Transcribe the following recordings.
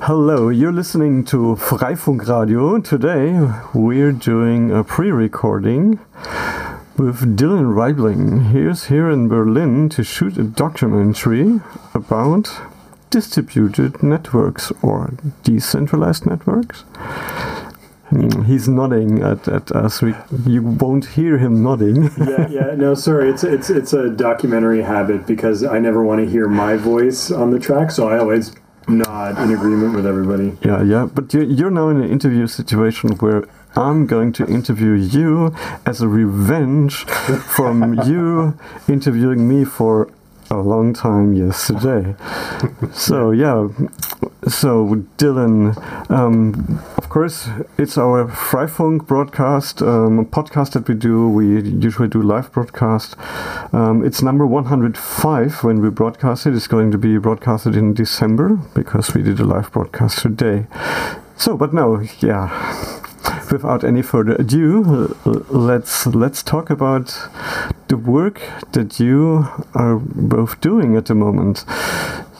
Hello, you're listening to Freifunk Radio. Today we're doing a pre recording with Dylan Reibling. He's here in Berlin to shoot a documentary about distributed networks or decentralized networks. Mm, He's nodding at, at us. We, you won't hear him nodding. yeah, yeah. No, sorry. It's it's it's a documentary habit because I never want to hear my voice on the track, so I always nod in agreement with everybody. Yeah, yeah. But you're, you're now in an interview situation where I'm going to interview you as a revenge from you interviewing me for a long time yesterday. so, yeah. So, Dylan, um, of course, it's our Freifunk broadcast, um, podcast that we do. We usually do live broadcast. Um, it's number 105 when we broadcast it. It's going to be broadcasted in December because we did a live broadcast today. So, but no, yeah. Without any further ado, let's let's talk about the work that you are both doing at the moment.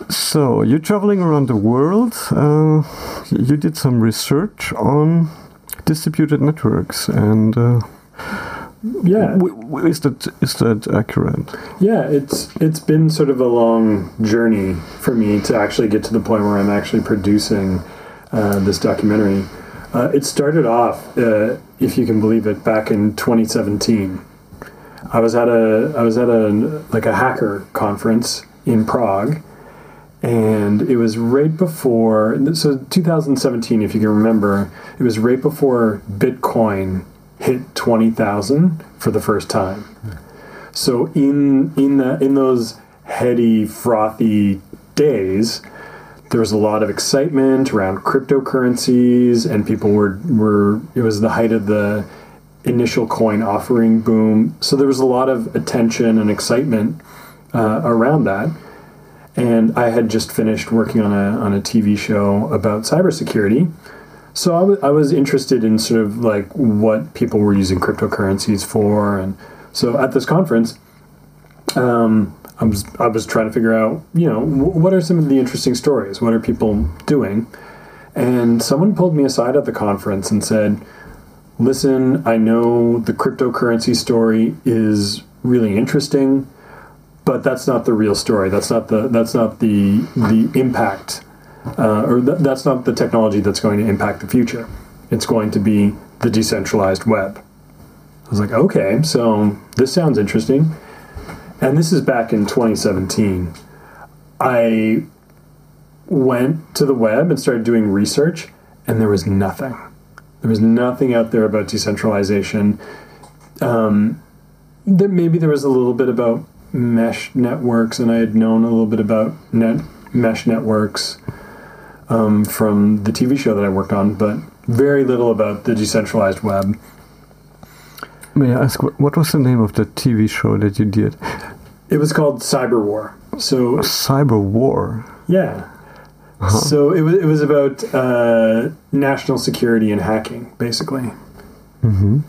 So you're traveling around the world. Uh, you did some research on distributed networks, and uh, Yeah, is that is that accurate? yeah. It's it's been sort of a long journey for me to actually get to the point where I'm actually producing uh, this documentary. Uh, it started off, uh, if you can believe it, back in 2017. I was at a I was at a like a hacker conference in Prague, and it was right before so 2017 if you can remember it was right before bitcoin hit 20,000 for the first time so in in the in those heady frothy days there was a lot of excitement around cryptocurrencies and people were were it was the height of the initial coin offering boom. So there was a lot of attention and excitement uh, around that. And I had just finished working on a on a TV show about cybersecurity. So I was interested in sort of like what people were using cryptocurrencies for, and so at this conference, um, I was I was trying to figure out, you know, what are some of the interesting stories? What are people doing? And someone pulled me aside at the conference and said, "Listen, I know the cryptocurrency story is really interesting." but that's not the real story. That's not the that's not the the impact, uh, or th- that's not the technology that's going to impact the future. It's going to be the decentralized web. I was like, okay, so this sounds interesting, and this is back in 2017. I went to the web and started doing research, and there was nothing. There was nothing out there about decentralization. Um, maybe there was a little bit about mesh networks, and I had known a little bit about net mesh networks um, from the TV show that I worked on, but very little about the decentralized web. May I ask what was the name of the TV show that you did? It was called Cyber War. So Cyber War. yeah. So it was it was about uh, national security and hacking, basically. Mm-hmm.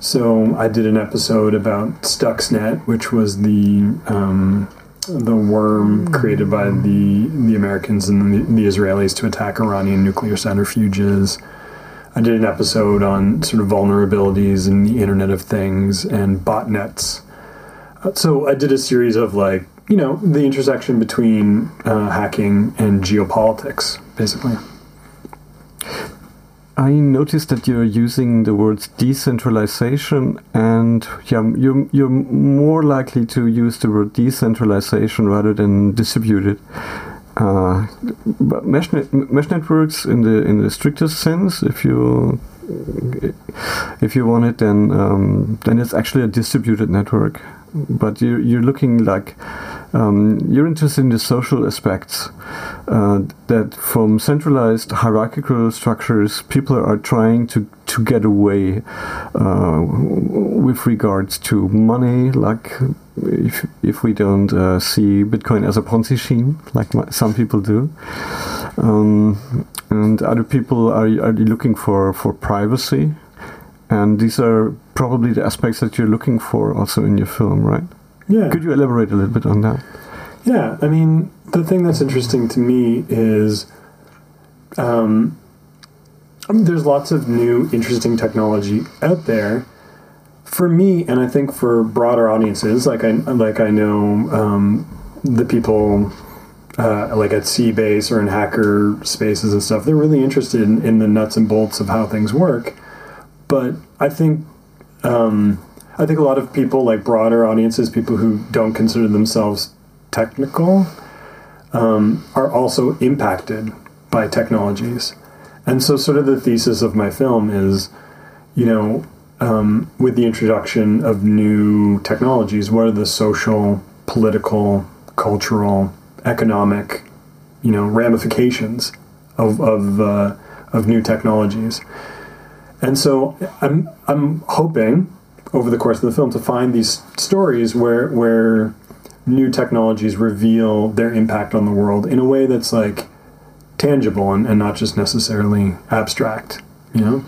So I did an episode about Stuxnet, which was the um, the worm created by the the Americans and the, the Israelis to attack Iranian nuclear centrifuges. I did an episode on sort of vulnerabilities in the Internet of Things and botnets. So I did a series of like you know the intersection between uh, hacking and geopolitics, basically. I noticed that you're using the words decentralization, and yeah, you're, you're more likely to use the word decentralization rather than distributed. Uh, but mesh, net, mesh networks, in the in the strictest sense, if you if you want it, then um, then it's actually a distributed network. But you're you're looking like um, you're interested in the social aspects uh, that from centralized hierarchical structures, people are trying to, to get away uh, with regards to money, like if, if we don't uh, see Bitcoin as a Ponzi scheme, like some people do. Um, and other people are, are looking for, for privacy. And these are probably the aspects that you're looking for also in your film, right? Yeah. Could you elaborate a little bit on that? Yeah, I mean, the thing that's interesting to me is um, I mean, there's lots of new, interesting technology out there. For me, and I think for broader audiences, like I like I know um, the people uh, like at c-base or in hacker spaces and stuff, they're really interested in, in, the nuts and bolts of how things work. But I think um, I think a lot of people, like broader audiences, people who don't consider themselves technical, um, are also impacted by technologies. And so, sort of the thesis of my film is, you know, um, with the introduction of new technologies, what are the social, political, cultural, economic, you know, ramifications of of uh, of new technologies? And so, I'm I'm hoping over the course of the film to find these stories where where new technologies reveal their impact on the world in a way that's like tangible and, and not just necessarily abstract. You know,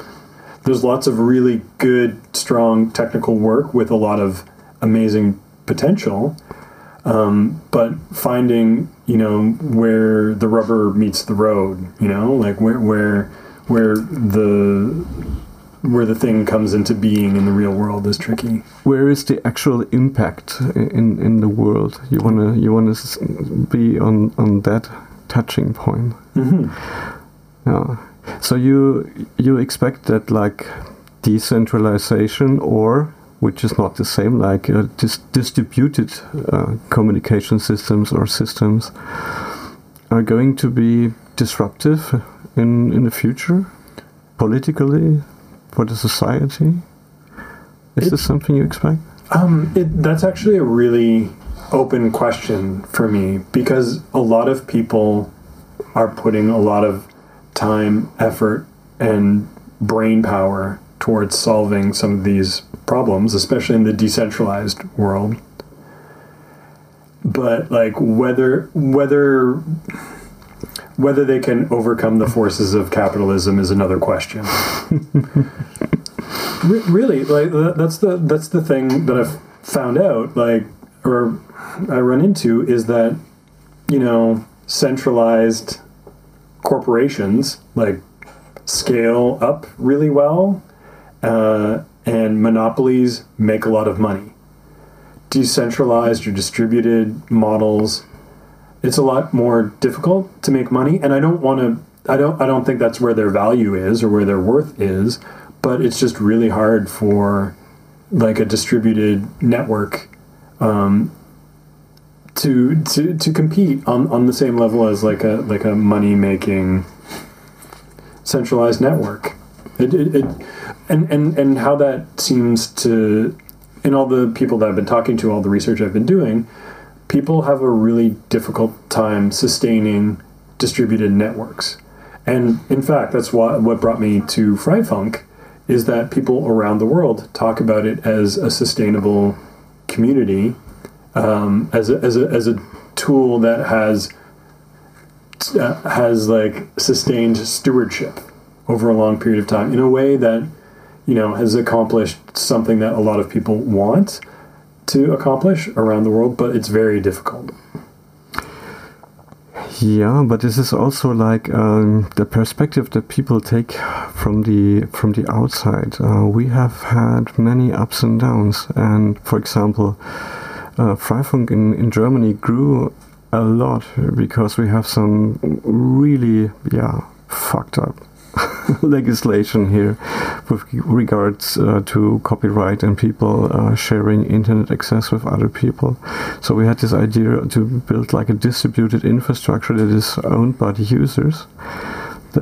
there's lots of really good, strong technical work with a lot of amazing potential. Um, but finding, you know, where the rubber meets the road, you know, like where where where the where the thing comes into being in the real world is tricky. Where is the actual impact in in the world? You wanna you wanna be on on that touching point. Mm-hmm. Yeah. So you you expect that like decentralization or which is not the same like uh, dis- distributed uh, communication systems or systems are going to be disruptive in in the future politically for the society is it, this something you expect um, it, that's actually a really open question for me because a lot of people are putting a lot of time, effort, and brain power towards solving some of these problems, especially in the decentralized world. But like whether whether whether they can overcome the forces of capitalism is another question. Re- really, like that's the that's the thing that I've found out. Like or I run into is that you know centralized corporations like scale up really well, uh, and monopolies make a lot of money. Decentralized or distributed models, it's a lot more difficult to make money, and I don't want to. I don't. I don't think that's where their value is or where their worth is, but it's just really hard for like a distributed network um, to to to compete on, on the same level as like a like a money making centralized network. It, it, it, and, and and how that seems to in all the people that I've been talking to, all the research I've been doing, people have a really difficult time sustaining distributed networks. And in fact, that's what what brought me to Freifunk is that people around the world talk about it as a sustainable community um, as, a, as, a, as a tool that has uh, has like sustained stewardship over a long period of time in a way that you know has accomplished something that a lot of people want to accomplish around the world, but it's very difficult. Yeah, but this is also like um, the perspective that people take from the from the outside. Uh, we have had many ups and downs, and for example, uh, Freifunk in, in Germany grew a lot because we have some really yeah fucked up legislation here with regards uh, to copyright and people uh, sharing internet access with other people. So we had this idea to build like a distributed infrastructure that is owned by the users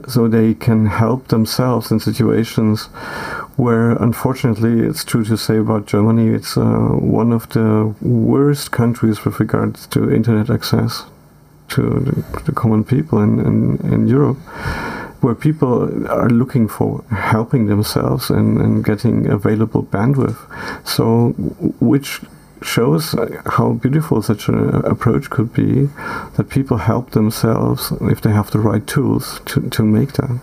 so they can help themselves in situations where, unfortunately, it's true to say about Germany, it's uh, one of the worst countries with regards to internet access to the, the common people in, in, in Europe where people are looking for helping themselves and, and getting available bandwidth. So, which shows how beautiful such an approach could be that people help themselves if they have the right tools to, to make that.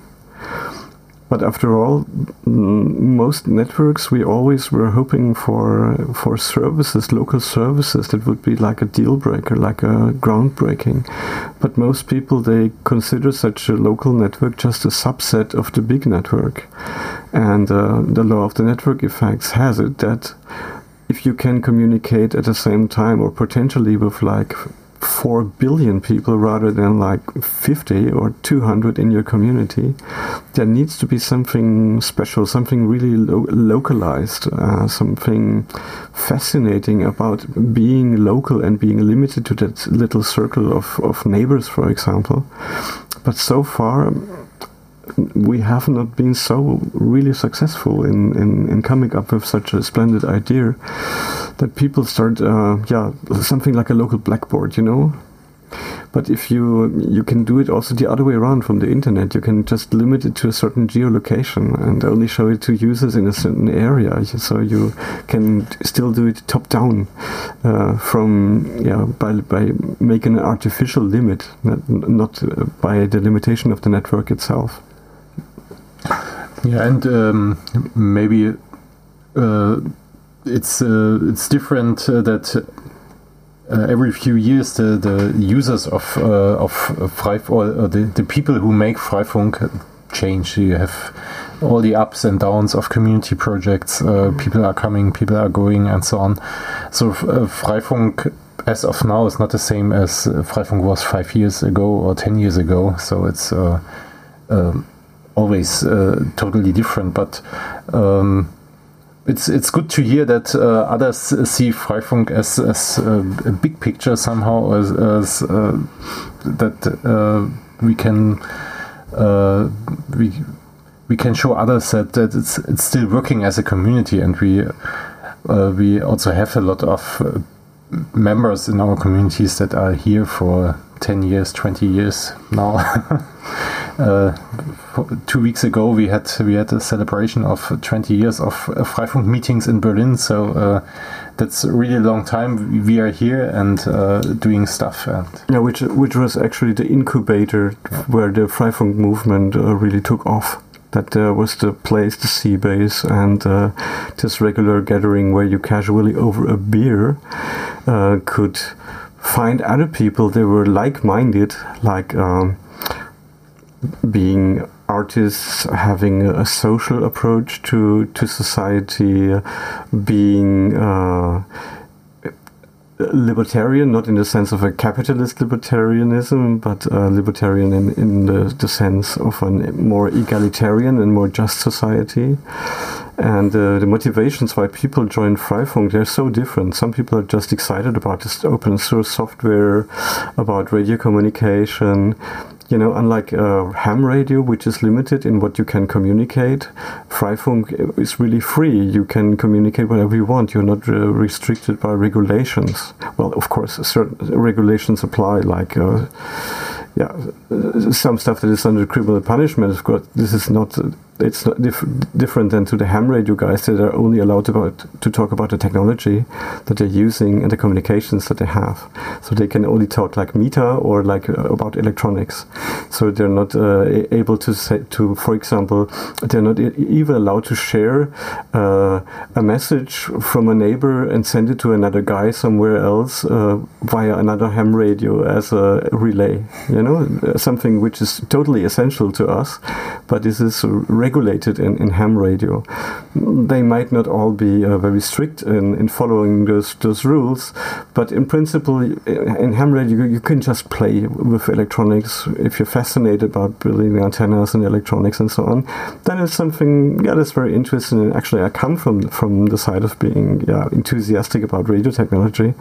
But after all, most networks we always were hoping for for services, local services that would be like a deal breaker, like a groundbreaking. But most people they consider such a local network just a subset of the big network, and uh, the law of the network effects has it that if you can communicate at the same time or potentially with like 4 billion people rather than like 50 or 200 in your community, there needs to be something special, something really lo- localized, uh, something fascinating about being local and being limited to that little circle of, of neighbors, for example. But so far, we have not been so really successful in, in, in coming up with such a splendid idea that people start, uh, yeah, something like a local blackboard, you know. But if you you can do it also the other way around from the internet, you can just limit it to a certain geolocation and only show it to users in a certain area. So you can still do it top down uh, from yeah by by making an artificial limit, not, not by the limitation of the network itself. Yeah, and um, maybe uh, it's uh, it's different uh, that uh, every few years the, the users of uh, of Freifunk or the, the people who make Freifunk change. You have all the ups and downs of community projects. Uh, people are coming, people are going, and so on. So Freifunk as of now is not the same as Freifunk was five years ago or ten years ago. So it's um, always uh, totally different. But um, it's it's good to hear that uh, others see Freifunk as, as uh, a big picture somehow, as, as uh, that uh, we can we we can show others that, that it's it's still working as a community, and we we also have a lot of members in our communities that are here for 10 years 20 years now two weeks ago we had we had a celebration of 20 years of uh, Freifunk meetings in Berlin. So uh, that's a really long time. We are here and uh, doing stuff. And yeah, which which was actually the incubator yeah. where the Freifunk movement uh, really took off. That uh, was the place, the c-base, and uh, this regular gathering where you casually over a beer could find other people that were like-minded, like. Um, being artists having a social approach to to society, being uh, libertarian, not in the sense of a capitalist libertarianism, but uh, libertarian in, in the, the sense of a more egalitarian and more just society. And uh, the motivations why people join Freifunk, they're so different. Some people are just excited about this open source software, about radio communication you know, unlike uh, ham radio, which is limited in what you can communicate, Freifunk is really free. You can communicate whatever you want. You're not uh, restricted by regulations. Well, of course, certain regulations apply, like uh, yeah, some stuff that is under criminal punishment. Of course, this is not it's dif- different than to the ham radio guys that are only allowed to talk about the technology that they're using and the communications that they have. So they can only talk like meta or like uh, about electronics. So they're not uh, able to say to, for example, they're not even allowed to share uh, a message from a neighbor and send it to another guy somewhere else uh, via another ham radio as a relay. You know, something which is totally essential to us, but this is regulated in, in ham radio. They might not all be uh, very strict in, in following those, those rules, but in principle, in ham radio, you, can just play with electronics if you're fascinated about building antennas and electronics and so on. Then it's something, yeah, that's very interesting. And actually, I come from from the side of being yeah, enthusiastic about radio technology,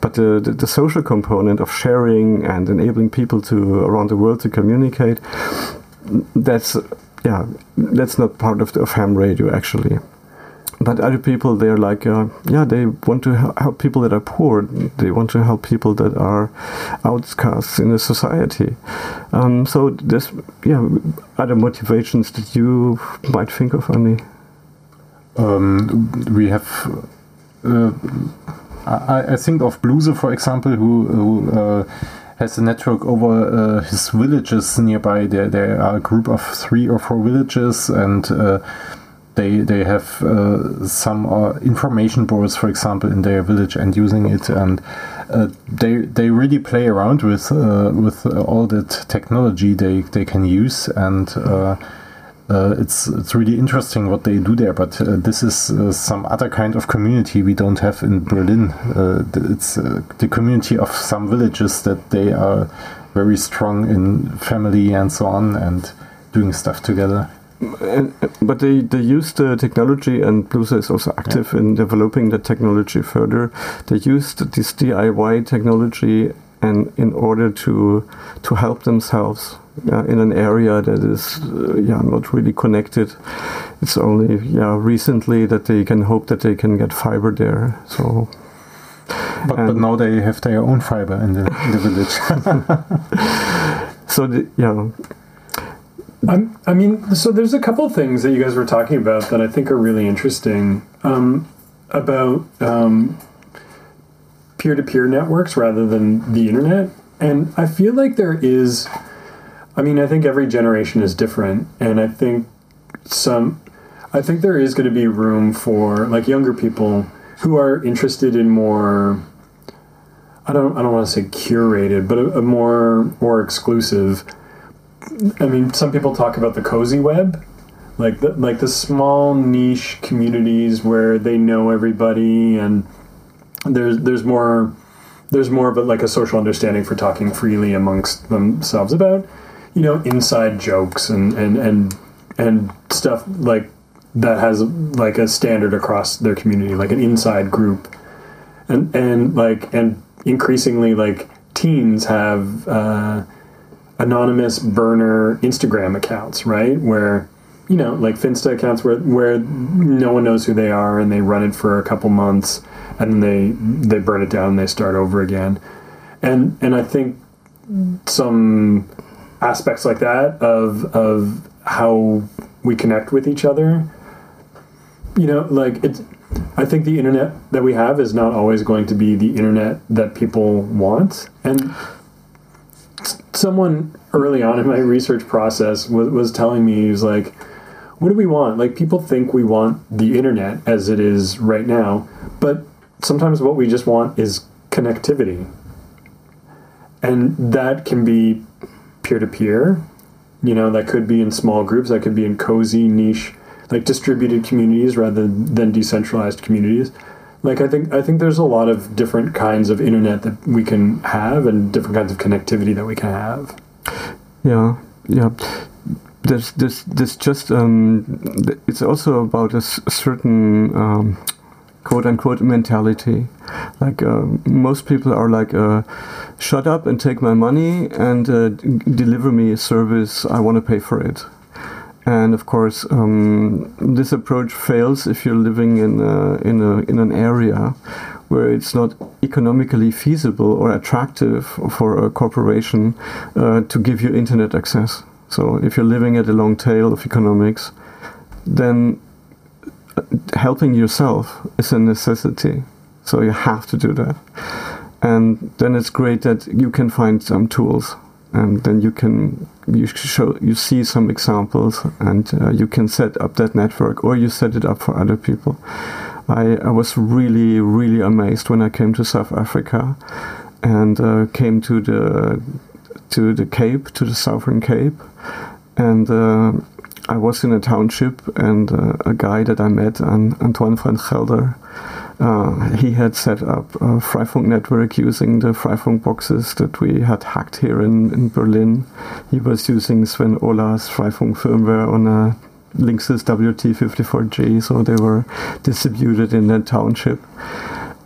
but the, the, the social component of sharing and enabling people to around the world to communicate that's yeah, that's not part of, the, of ham radio actually. But other people, they're like, uh, yeah, they want to help people that are poor. They want to help people that are outcasts in the society. Um, so there's, yeah, other motivations that you might think of, Andy. Um, we have. Uh, I, I, think of Bluse, for example, who, who uh, has a network over uh, his villages nearby. There, there are a group of three or four villages, and uh, they they have uh, some uh, information boards, for example, in their village, and using it, and uh, they they really play around with uh, with all that technology they they can use and. Uh, it's it's really interesting what they do there, but uh, this is uh, some other kind of community we don't have in Berlin. it's the community of some villages that they are very strong in family and so on and doing stuff together. And, but they, they use the technology, and Blusa is also active yeah. in developing the technology further. They used this DIY technology and in order to to help themselves uh, in an area that is uh, yeah not really connected. It's only yeah recently that they can hope that they can get fiber there. So. But, but now they have their own fiber in the, in the village. so the, yeah. I'm, I mean, so there's a couple things that you guys were talking about that I think are really interesting um, about um, peer-to-peer networks rather than the internet, and I feel like there is I mean, I think every generation is different, and I think some, I think there is going to be room for like younger people who are interested in more. I don't. I don't want to say curated, but a, a more more exclusive. I mean, some people talk about the cozy web, like the like the small niche communities where they know everybody, and there's there's more there's more of a, like a social understanding for talking freely amongst themselves about you know inside jokes and and and and stuff like that has like a standard across their community, like an inside group, and and like and increasingly like teens have uh, anonymous burner Instagram accounts, right? Where you know like Finsta accounts where where no one knows who they are and they run it for a couple months and then they they burn it down and they start over again, and and I think some aspects like that of of how we connect with each other. You know, like it's. I think the internet that we have is not always going to be the internet that people want. And someone early on in my research process was, was telling me, he was like, what do we want? Like, people think we want the internet as it is right now, but sometimes what we just want is connectivity. And that can be peer to peer. You know, that could be in small groups, that could be in cozy, niche, like distributed communities rather than decentralized communities. Like I think I think there's a lot of different kinds of internet that we can have and different kinds of connectivity that we can have. Yeah, yeah. There's this this just um, it's also about a certain um, quote unquote mentality. Like uh, most people are like, uh, shut up and take my money and uh, deliver me a service. I want to pay for it. And of course, um, this approach fails if you're living in a, in a, in an area where it's not economically feasible or attractive for a corporation uh, to give you internet access. So if you're living at a long tail of economics, then helping yourself is a necessity. So you have to do that. And then it's great that you can find some tools and then you can you show you see some examples and uh, you can set up that network or you set it up for other people I, I was really really amazed when I came to South Africa and uh, came to the to the Cape to the Southern Cape and uh, I was in a township, and uh, a guy that I met, Antoine van Gelder, uh, he had set up a Freifunk network using the Freifunk boxes that we had hacked here in, in Berlin. He was using Sven Ola's Freifunk firmware on a Linksys WRT54G, so they were distributed in that township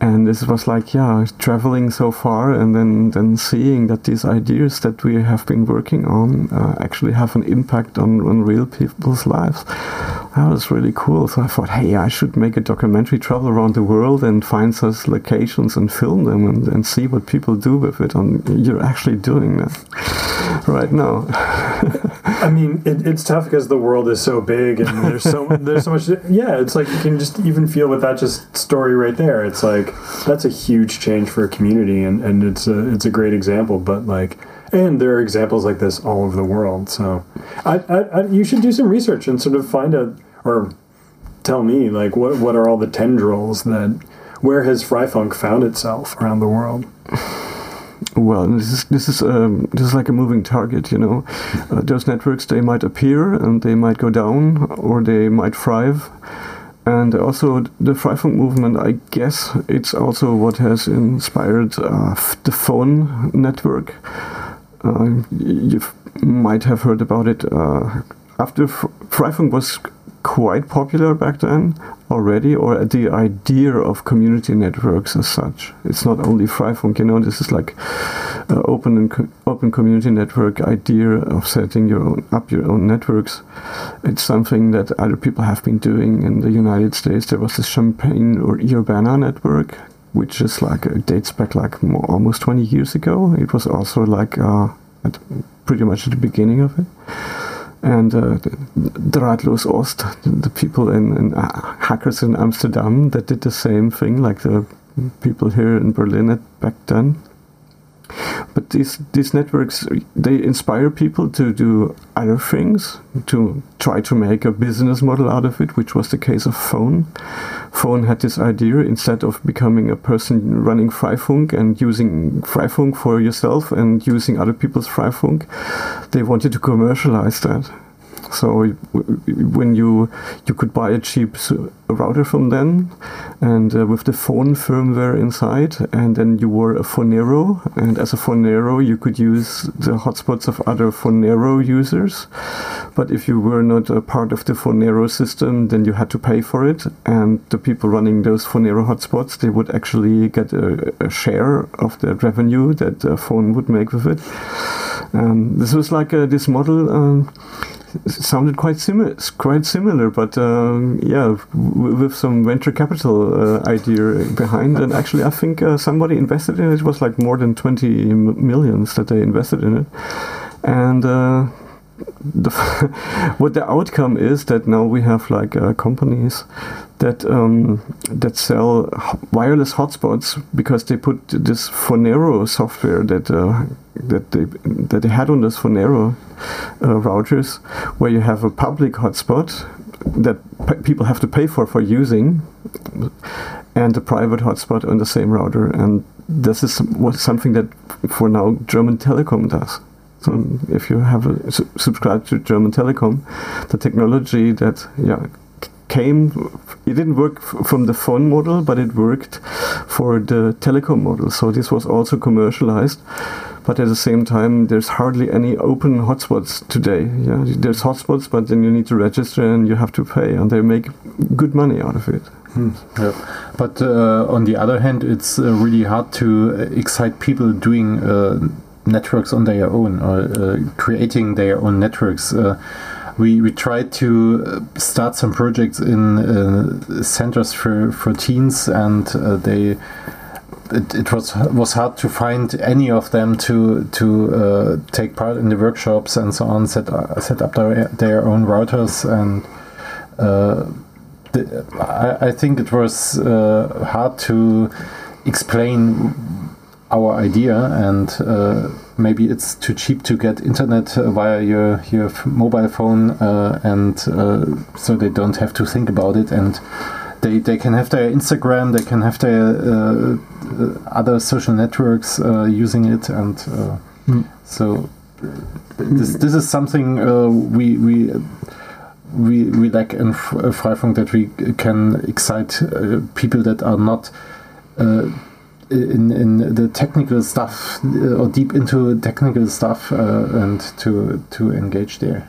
and this was like yeah traveling so far and then then seeing that these ideas that we have been working on uh, actually have an impact on, on real people's lives. That was really cool. So i thought hey i should make a documentary travel around the world and find such locations and film them and, and see what people do with it and you're actually doing that right now I mean, it, it's tough because the world is so big and there's so there's so much. Yeah, it's like you can just even feel with that just story right there. It's like that's a huge change for a community, and, and it's a it's a great example. But like, and there are examples like this all over the world. So, I, I, I you should do some research and sort of find out or tell me like what what are all the tendrils that where has Freifunk found itself around the world? Well, this is this is um, this is like a moving target, you know. Uh, those networks they might appear and they might go down or they might thrive. And also the Freifunk movement, I guess it's also what has inspired uh, the Fon network. Uh, you might have heard about it. Uh, after Freifunk was quite popular back then already, or the idea of community networks as such. It's not only Freifunk, you know, this is like uh, open and co open community network idea of setting your own up your own networks. It's something that other people have been doing in the United States. There was the Champaign or Urbana network, which is like uh, dates back like more, almost 20 years ago. It was also like uh, pretty much at the beginning of it and uh, Drahtlos Ost, the people in, in uh, hackers in Amsterdam that did the same thing, like the people here in Berlin at back then. But these these networks they inspire people to do other things, to try to make a business model out of it, which was the case of Fon. Fon had this idea instead of becoming a person running Freifunk and using Freifunk for yourself and using other people's Freifunk, they wanted to commercialize that. So when you you could buy a cheap router from them, and uh, with the Fon firmware inside, and then you were a Fonero, and as a Fonero you could use the hotspots of other Fonero users. But if you were not a part of the Fonero system, then you had to pay for it, and the people running those Fonero hotspots they would actually get a, a share of the revenue that the Fon would make with it. Um, this was like uh, this model. Um, sounded quite similar, quite similar, but um, yeah, with some venture capital uh, idea behind. And actually, I think uh, somebody invested in it. It was like more than twenty millions that they invested in it, and. Uh, the what the outcome is that now we have like uh, companies that um, that sell wireless hotspots because they put this Fonero software that uh, that they that they had on those Fonero uh, routers, where you have a public hotspot that people have to pay for for using, and a private hotspot on the same router, and this is something that for now German Telecom does. So if you have a, su subscribed to German Telecom, the technology that yeah came, it didn't work from the Fon model, but it worked for the telecom model. So this was also commercialized. But at the same time, there's hardly any open hotspots today. Yeah, there's hotspots, but then you need to register and you have to pay, and they make good money out of it. Hmm. Yeah. But uh, on the other hand, it's uh, really hard to excite people doing uh, networks on their own or uh, creating their own networks. Uh, we we tried to uh, start some projects in uh, centers for for teens, and uh, they. It, it, was was hard to find any of them to to uh, take part in the workshops and so on. Set set up their, their own routers and the, I, I, think it was hard to explain our idea and uh, maybe it's too cheap to get internet uh, via your your mobile phone uh, and uh, so they don't have to think about it and they, they can have their Instagram they can have their uh, uh, other social networks using it and mm. so this this is something we we we we lack in Freifunk that we can excite people that are not in in the technical stuff uh, or deep into technical stuff uh, and to to engage there.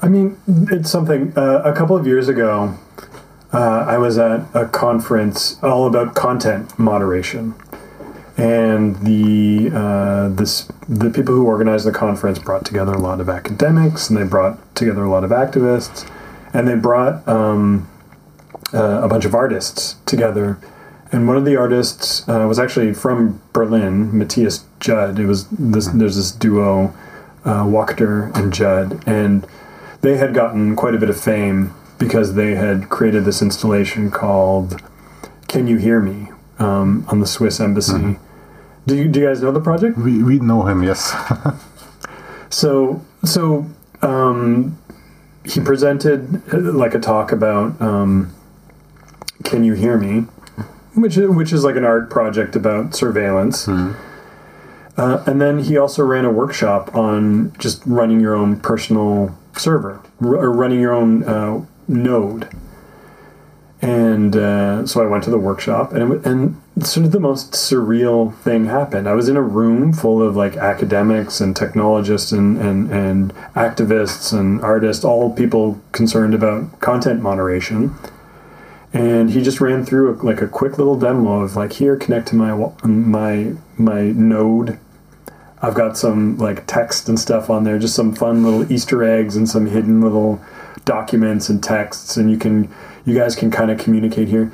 I mean, it's something. Uh, a couple of years ago, I was at a conference all about content moderation, and the uh, this the people who organized the conference brought together a lot of academics, and they brought together a lot of activists, and they brought um, uh, a bunch of artists together and one of the artists uh, was actually from Berlin, Matthias Jud. It was this. There's this duo uh, Wachter and Jud, and they had gotten quite a bit of fame because they had created this installation called "Can You Hear Me" um, on the Swiss embassy. Do you do you guys know the project? We, we know him, yes. So so um, he presented uh, like a talk about um, "Can You Hear Me," which is, which is like an art project about surveillance. Uh, and then he also ran a workshop on just running your own personal server r- or running your own uh, node. And uh, so I went to the workshop, and it, and sort of the most surreal thing happened. I was in a room full of like academics and technologists and, and, and activists and artists, all people concerned about content moderation. And he just ran through a, like a quick little demo of like here, connect to my my my node. I've got some like text and stuff on there, just some fun little Easter eggs and some hidden little documents and texts, and you can you guys can kind of communicate here.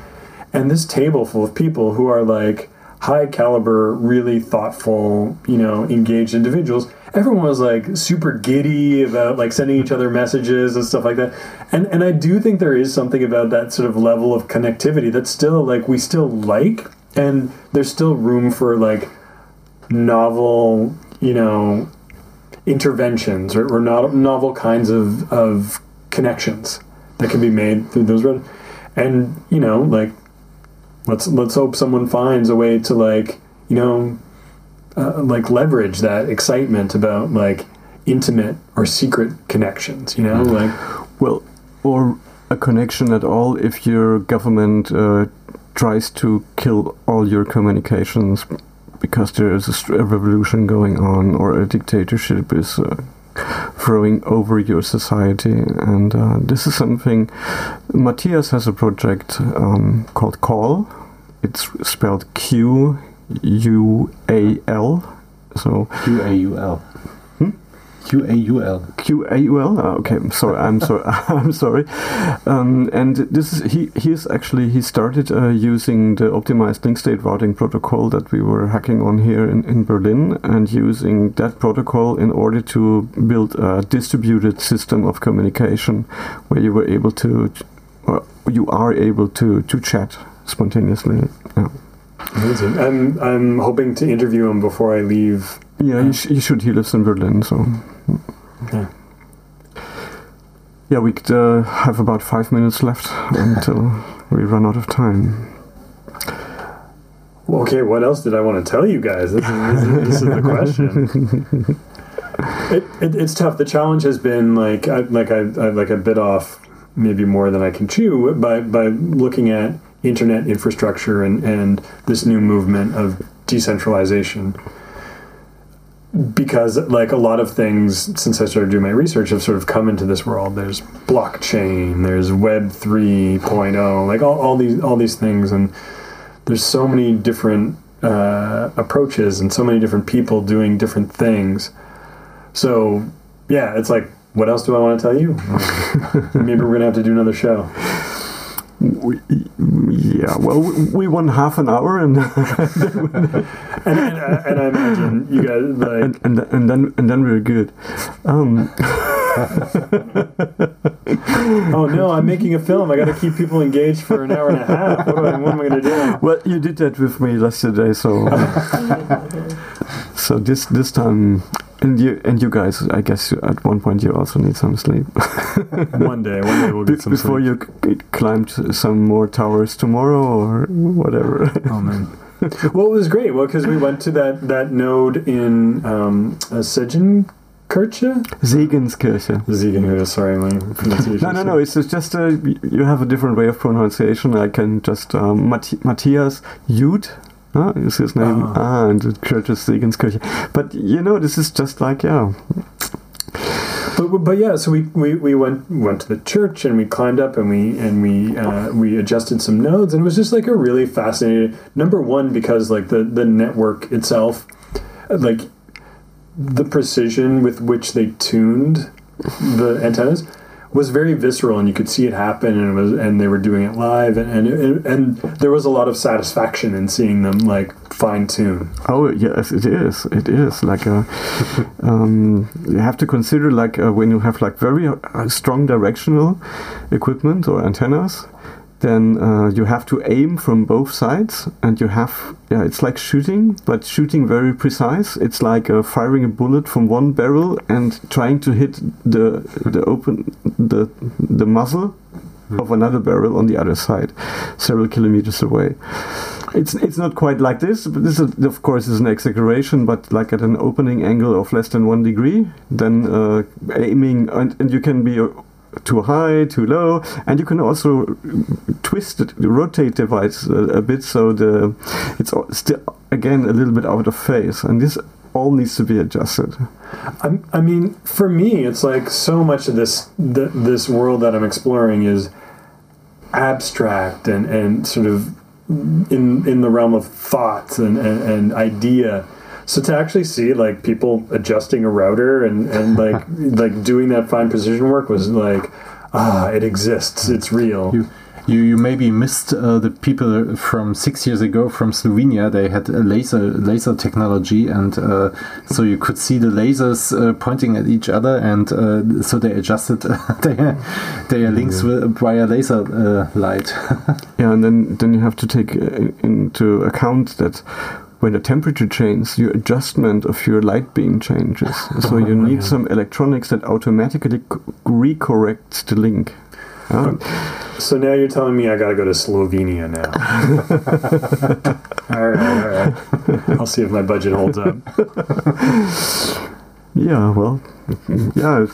And this table full of people who are like high caliber, really thoughtful, you know, engaged individuals. Everyone was like super giddy about like sending each other messages and stuff like that. And and I do think there is something about that sort of level of connectivity that's still like we still like and there's still room for like novel, you know, interventions or, or not novel kinds of, of connections that can be made through those roads. And you know, like let's let's hope someone finds a way to like you know, uh, like leverage that excitement about like intimate or secret connections. You know, like Well, or a connection at all if your government uh, tries to kill all your communications because there is a, a revolution going on or a dictatorship is uh, throwing over your society. And uh, this is something. Matthias has a project um, called qaul. It's spelled Q U A L. So Q A U L. Q A U L. Q A U L. Ah, okay, I'm sorry. I'm sorry. I'm sorry. Um, and this is he. He is actually he started uh, using the optimized link state routing protocol that we were hacking on here in, in Berlin, and using that protocol in order to build a distributed system of communication, where you were able to, or you are able to to chat spontaneously. Yeah, amazing. I'm I'm hoping to interview him before I leave. yeah you, sh- you should. He lives in Berlin, so. Yeah. Yeah, we could, uh, have about five minutes left until we run out of time. Okay, what else did I want to tell you guys? This is, this is, this is the question. It, it, it's tough. The challenge has been like I, like I, I like a bit off, maybe more than I can chew, by by looking at internet infrastructure and and this new movement of decentralization. Because like a lot of things since I started doing my research have sort of come into this world. There's blockchain, there's Web 3.0, like all, all these all these things and there's so many different uh, approaches and so many different people doing different things. So, yeah, it's like, what else do I want to tell you? Maybe we're gonna have to do another show. We, yeah, well, we, we won half an hour, and And, and, uh, and I imagine you guys like, and, and, and then and then we're good. Um, oh no, I'm making a film. I got to keep people engaged for an hour and a half. What, I- what am I gonna do? well, you did that with me yesterday, so so this this time, and you and you guys, I guess at one point you also need some sleep One day, one day we'll get some before sleep. you climb some more towers tomorrow or whatever. Oh man. well, it was great. Well, because we went to that that node in um, uh, Segenkirche. Segenskirche. Ziegenhöhe, sorry, my pronunciation. No, no, no. It's just- just uh, you have a different way of pronunciation. I can just um, Matt- Matthias Jud uh, is his name. Ah. Ah, and the church is Segenskirche. But you know, this is just like yeah. But, but- but yeah, so we, we, we went went to the church and we climbed up and we and we uh, we adjusted some nodes and it was just like a really fascinating number one because like the the network itself, like the precision with which they tuned the antennas was very visceral and you could see it happen and it was and they were doing it live and and, and, there was a lot of satisfaction in seeing them like fine tune. Oh yes, it is. It is like a. um, you have to consider like uh, when you have like very uh, strong directional equipment or antennas, then uh, you have to aim from both sides, and you have yeah, it's like shooting, but shooting very precise. It's like uh, firing a bullet from one barrel and trying to hit the the open the the muzzle of another barrel on the other side, several kilometers away. It's it's not quite like this, but this is, of course is an exaggeration. But like at an opening angle of less than one degree, then uh, aiming and, and you can be. Too high, too low, and you can also twist it, rotate the device a, a bit so the it's still again a little bit out of phase, and this all needs to be adjusted. I, I mean, for me, it's like so much of this th- this world that I'm exploring is abstract and, and sort of in in the realm of thoughts and, and, and idea. So to actually see like people adjusting a router and, and like like doing that fine precision work was like ah it exists it's real. You, you, you maybe missed uh, the people from six years ago from Slovenia. They had a laser laser technology, and uh, so you could see the lasers uh, pointing at each other, and uh, so they adjusted their their links with, via laser uh, light. Yeah, and then then you have to take uh, into account that when the temperature changes, your adjustment of your light beam changes. So you need some electronics that automatically recorrects the link. Uh, So now you're telling me I got to go to Slovenia now. all right, all right. I'll see if my budget holds up. yeah, well, yeah,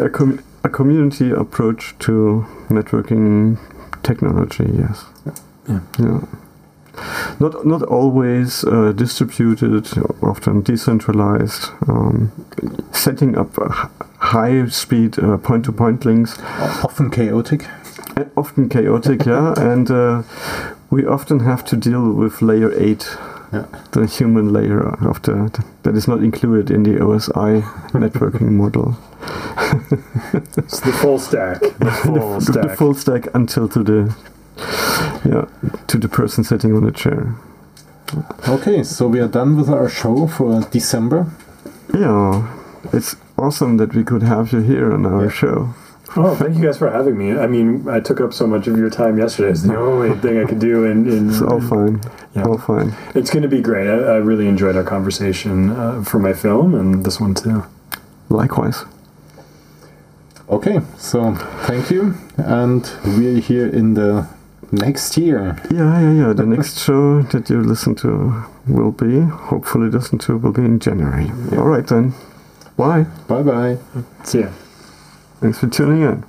a, com- a community approach to networking technology. Yes. Yeah. Yeah. Not not always uh, distributed, often decentralized. Um, setting up uh, high-speed uh, point-to-point links Often chaotic. Uh, often chaotic, yeah, and uh, we often have to deal with layer eight, Yeah. the human layer of the that is not included in the OSI networking model. It's the full stack. The full the, stack. the full stack until to the yeah to the person sitting on the chair. Okay, so we are done with our show for December. Yeah, it's awesome that we could have you here on our Yeah. show. Oh, thank you guys for having me. I mean, I took up so much of your time yesterday. It's the only thing I could do, and, and It's all fine, Yeah. all fine. it's going to be great. I, I really enjoyed our conversation uh, for my film and this one too. Likewise. Okay, so thank you, and we're here in the next year. Yeah, yeah, yeah. The next show that you listen to will be, hopefully listen to, will be in January. All right then. Bye. Bye bye. See ya. Thanks for tuning in.